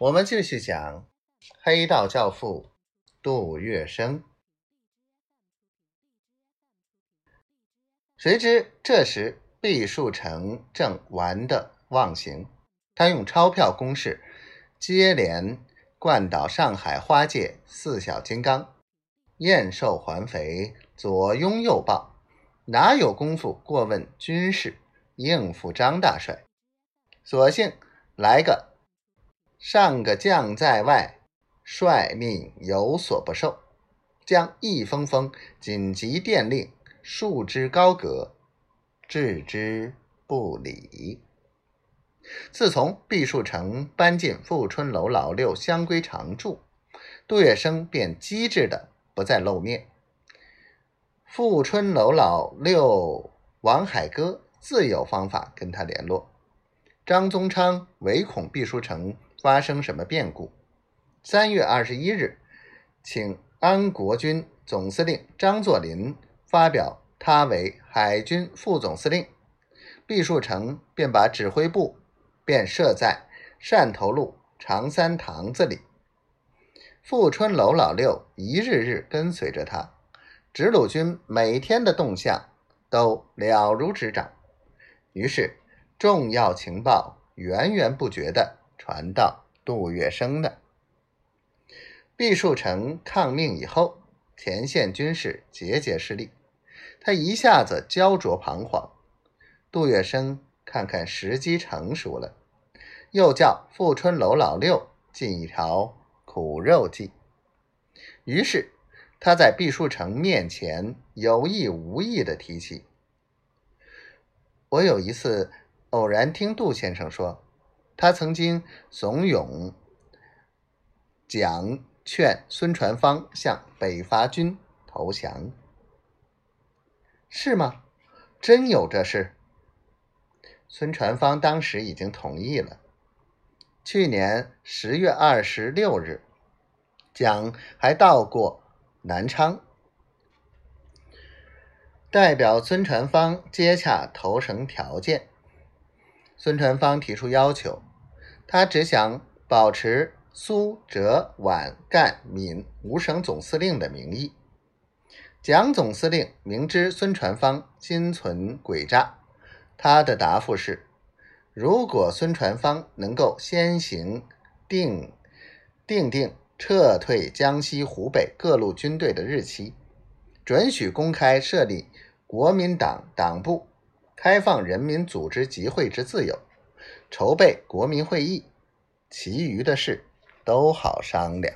我们继续讲黑道教父杜月笙。谁知这时毕树成正玩得忘形，他用钞票攻势，接连灌倒上海花界四小金刚，燕瘦还肥，左拥右抱，哪有功夫过问军事，应付张大帅？索性来个。上个将在外，帅命有所不受，将一封封紧急电令束之高阁，置之不理。自从毕树成搬进富春楼老六香闺常住，杜月笙便机智的不再露面。富春楼老六王海歌自有方法跟他联络。张宗昌唯恐毕书成。发生什么变故？三月二十一日，请安国军总司令张作霖发表他为海军副总司令，毕树成便把指挥部便设在汕头路长三堂子里。富春楼老六一日日跟随着他，直鲁军每天的动向都了如指掌，于是重要情报源源不绝的。传到杜月笙的毕树成抗命以后，前线军事节节失利，他一下子焦灼彷徨。杜月笙看看时机成熟了，又叫富春楼老六进一条苦肉计。于是他在毕树成面前有意无意的提起：“我有一次偶然听杜先生说。”他曾经怂恿蒋劝孙传芳向北伐军投降，是吗？真有这事？孙传芳当时已经同意了。去年十月二十六日，蒋还到过南昌，代表孙传芳接洽投诚条件。孙传芳提出要求。他只想保持苏浙皖赣闽五省总司令的名义。蒋总司令明知孙传芳心存诡诈，他的答复是：如果孙传芳能够先行定定定撤退江西、湖北各路军队的日期，准许公开设立国民党党部，开放人民组织集会之自由。筹备国民会议，其余的事都好商量。